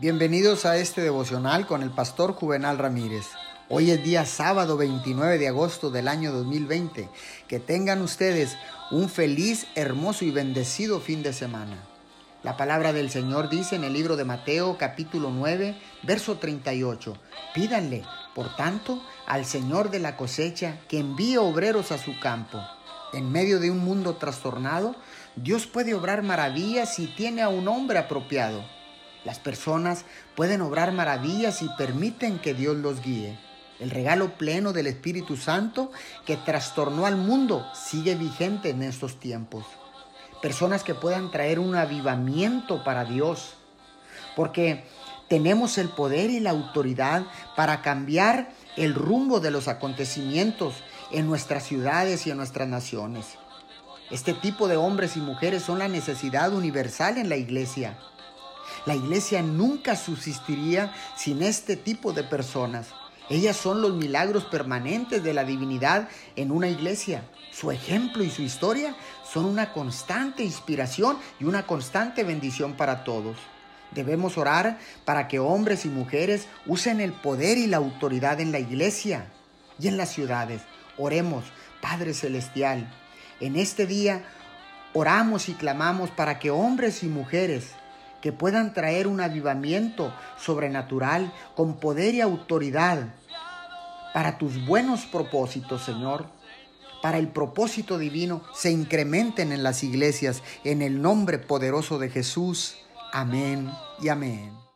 Bienvenidos a este devocional con el pastor Juvenal Ramírez. Hoy es día sábado 29 de agosto del año 2020. Que tengan ustedes un feliz, hermoso y bendecido fin de semana. La palabra del Señor dice en el libro de Mateo capítulo 9, verso 38. Pídanle, por tanto, al Señor de la cosecha que envíe obreros a su campo. En medio de un mundo trastornado, Dios puede obrar maravillas si tiene a un hombre apropiado. Las personas pueden obrar maravillas y permiten que Dios los guíe. El regalo pleno del Espíritu Santo que trastornó al mundo sigue vigente en estos tiempos. Personas que puedan traer un avivamiento para Dios. Porque tenemos el poder y la autoridad para cambiar el rumbo de los acontecimientos en nuestras ciudades y en nuestras naciones. Este tipo de hombres y mujeres son la necesidad universal en la iglesia. La iglesia nunca subsistiría sin este tipo de personas. Ellas son los milagros permanentes de la divinidad en una iglesia. Su ejemplo y su historia son una constante inspiración y una constante bendición para todos. Debemos orar para que hombres y mujeres usen el poder y la autoridad en la iglesia y en las ciudades. Oremos, Padre Celestial. En este día oramos y clamamos para que hombres y mujeres que puedan traer un avivamiento sobrenatural con poder y autoridad para tus buenos propósitos, Señor, para el propósito divino, se incrementen en las iglesias en el nombre poderoso de Jesús. Amén y amén.